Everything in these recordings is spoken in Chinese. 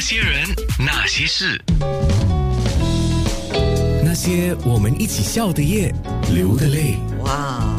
些人，那些事，那些我们一起笑的夜，流的泪。哇！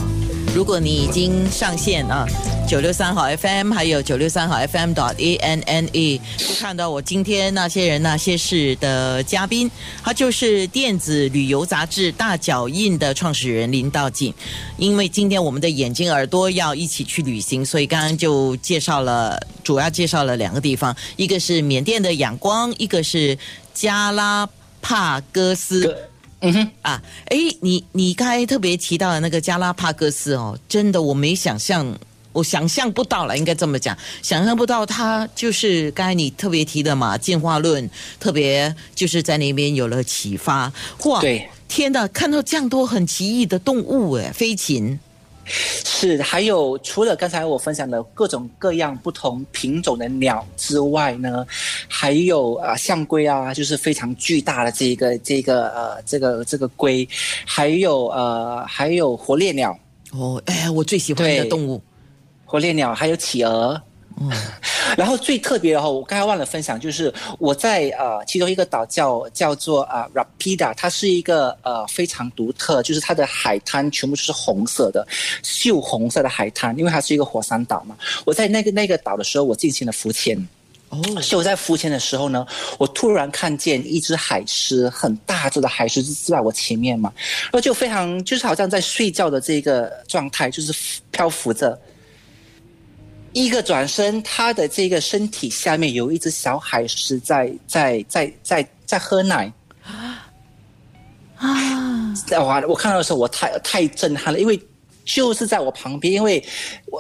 如果你已经上线啊，九六三号 FM 还有九六三号 FM 的 A N N E，就看到我今天那些人那些事的嘉宾，他就是电子旅游杂志《大脚印》的创始人林道景。因为今天我们的眼睛耳朵要一起去旅行，所以刚刚就介绍了，主要介绍了两个地方，一个是缅甸的仰光，一个是加拉帕戈斯。嗯哼，啊，哎，你你刚才特别提到的那个加拉帕戈斯哦，真的我没想象，我想象不到了，应该这么讲，想象不到它就是刚才你特别提的嘛，进化论，特别就是在那边有了启发。哇，对，天呐，看到这样多很奇异的动物，哎，飞禽。是，还有除了刚才我分享的各种各样不同品种的鸟之外呢，还有啊象龟啊，就是非常巨大的这个这个呃这个这个龟，还有呃还有火烈鸟哦，哎，我最喜欢的对动物。火烈鸟，还有企鹅。然后最特别的哈，我刚才忘了分享，就是我在呃其中一个岛叫叫做啊、Rapida，它是一个呃非常独特，就是它的海滩全部是红色的，锈红色的海滩，因为它是一个火山岛嘛。我在那个那个岛的时候，我进行了浮潜。哦，所以我在浮潜的时候呢，我突然看见一只海狮，很大只的海狮就在我前面嘛，然后就非常就是好像在睡觉的这个状态，就是漂浮着。一个转身，他的这个身体下面有一只小海狮在在在在在喝奶。啊，哇！我看到的时候，我太太震撼了，因为就是在我旁边，因为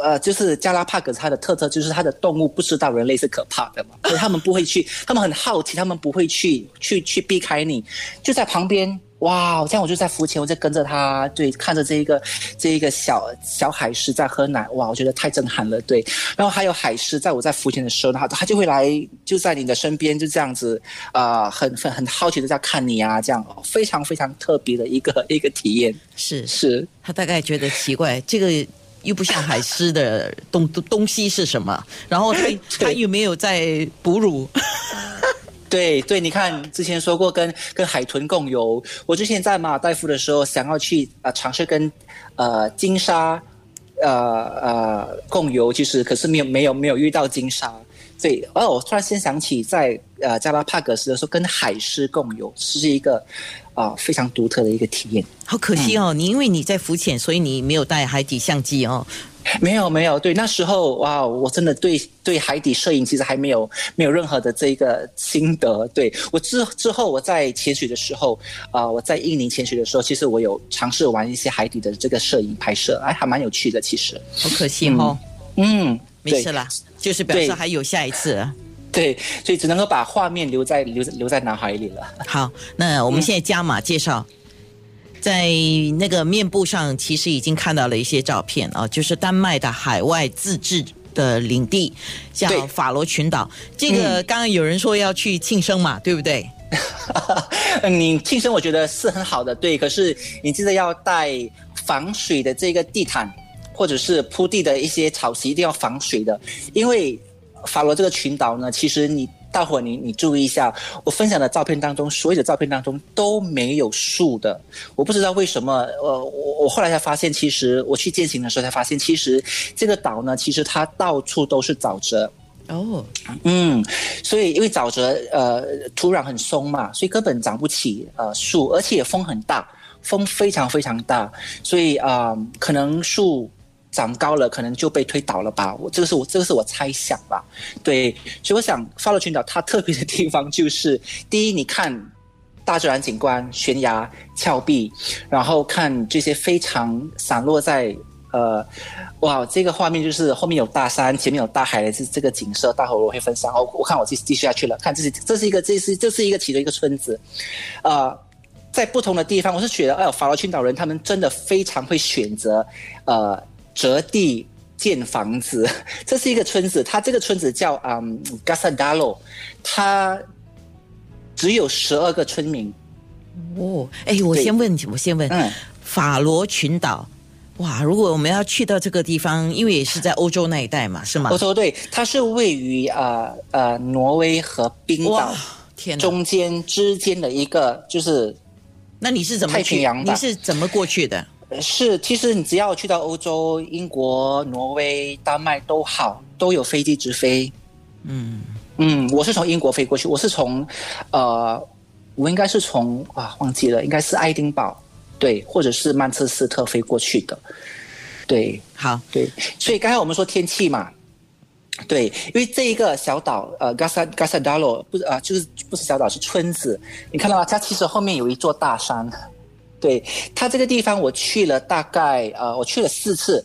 呃，就是加拉帕戈斯它的特色就是它的动物不知道人类是可怕的嘛，所以他们不会去，他们很好奇，他们不会去去去避开你，就在旁边。哇！这样我就在浮潜，我在跟着他，对，看着这一个这一个小小海狮在喝奶，哇！我觉得太震撼了，对。然后还有海狮，在我在浮潜的时候，它它就会来，就在你的身边，就这样子，啊、很很很好奇的在看你啊，这样非常非常特别的一个一个体验。是是，他大概觉得奇怪，这个又不像海狮的东东东西是什么，然后他 他又没有在哺乳，对对，你看之前说过跟跟海豚共游，我之前在马尔代夫的时候，想要去呃尝试跟呃金沙呃呃共游，其实可是没有没有没有遇到金沙。所以，哦，我突然先想起在呃加拉帕戈斯的时候，跟海狮共游是一个啊、非常独特的一个体验。好可惜哦，你因为你在浮潜，所以你没有带海底相机哦。没有没有，对，那时候哇，我真的对对海底摄影其实还没有没有任何的这个心得。对我之之后我在潜水的时候，啊、我在印尼潜水的时候，其实我有尝试玩一些海底的这个摄影拍摄，哎，还蛮有趣的，其实。好可惜哦，嗯，对没事啦，就是表示还有下一次。对，所以只能够把画面留在留在留在脑海里了。好，那我们现在加码介绍，在那个面部上其实已经看到了一些照片啊，就是丹麦的海外自治。的领地叫法罗群岛，这个刚刚有人说要去庆生嘛，对不对？嗯 你庆生我觉得是很好的，对，可是你记得要带防水的这个地毯，或者是铺地的一些草席，一定要防水的，因为法罗这个群岛呢，其实你大伙你你注意一下，我分享的照片当中，所有的照片当中都没有树的，我不知道为什么，呃，我我后来才发现，其实我去践行的时候才发现，其实这个岛呢，其实它到处都是沼泽，哦，嗯，所以因为沼泽呃土壤很松嘛，所以根本长不起呃树，而且风很大，风非常非常大，所以啊、呃可能树长高了，可能就被推倒了吧。我这个是我这个是我猜想吧。对，所以我想法罗群岛它特别的地方就是，第一，你看大自然景观、悬崖、峭壁，然后看这些非常散落在呃，哇，这个画面就是后面有大山，前面有大海的这这个景色，待会我会分享。哦，我看我继继续下去了，看这是这是一个这是这是一个其中一个村子，呃，在不同的地方，我是觉得，哎，法罗群岛人他们真的非常会选择呃折地。建房子，这是一个村子，它这个村子叫嗯 g a s a d a l o 它只有十二个村民，哦，哎，我先问，我先问，嗯法罗群岛哇，如果我们要去到这个地方，因为也是在欧洲那一带嘛，是吗欧？洲对，它是位于呃呃挪威和冰岛，天！中间之间的一个，就是那你是怎么去？洋你是怎么过去的？是，其实你只要去到欧洲，英国、挪威、丹麦都好，都有飞机直飞。嗯，嗯，我是从英国飞过去，我是从，呃，我应该是从啊忘记了，应该是爱丁堡，对，或者是曼彻斯特飞过去的，对好，对。所以刚才我们说天气嘛，对，因为这一个小岛，呃，Gasa Gasa Dalo 不是呃，就是不是小岛，是村子。你看到吗？它其实后面有一座大山。对它这个地方，我去了大概呃，我去了四次，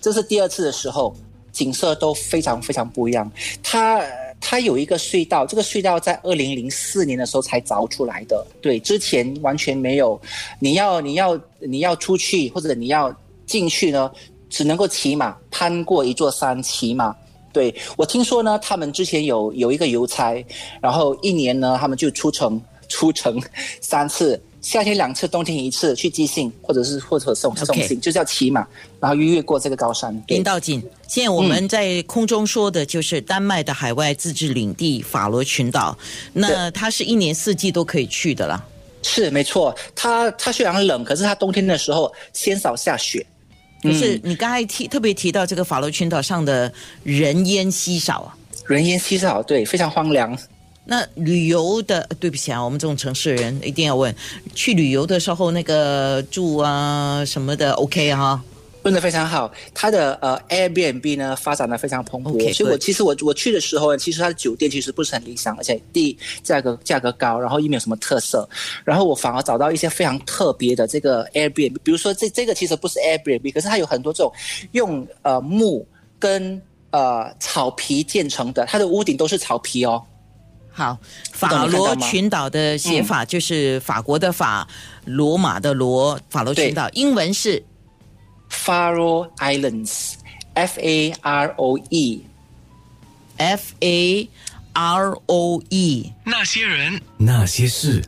这是第二次的时候，景色都非常非常不一样。它它有一个隧道，这个隧道在二零零四年的时候才凿出来的，对，之前完全没有。你要你要你要出去或者你要进去呢，只能够骑马攀过一座山骑马。对我听说呢，他们之前有有一个邮差，然后一年呢，他们就出城出城 三次，夏天两次，冬天一次去寄信，或者是或者送送信，就叫骑马，然后越过这个高山。对林道锦，现在我们在空中说的就是丹麦的海外自治领地法罗群岛，那它是一年四季都可以去的啦。是没错，它它虽然冷，可是它冬天的时候鲜少下雪。可是你刚才提特别提到这个法罗群岛上的人烟稀少啊，人烟稀少，对，非常荒凉。那旅游的，呃对不起啊，我们这种城市人一定要问，去旅游的时候那个住啊什么的，OK 啊？问的非常好，它的呃 Airbnb 呢发展的非常蓬勃所以我其实我我去的时候呢，其实它的酒店其实不是很理想，而且第一价格价格高，然后又没有什么特色，然后我反而找到一些非常特别的这个 Airbnb，比如说这这个其实不是 Airbnb，可是它有很多这种用呃木跟呃草皮建成的，它的屋顶都是草皮哦。好，法罗群岛的写法就是法国的法，罗马的罗，法罗群岛，英文是 Faroe Islands，F A R O E。F A R O E。那些人，那些事。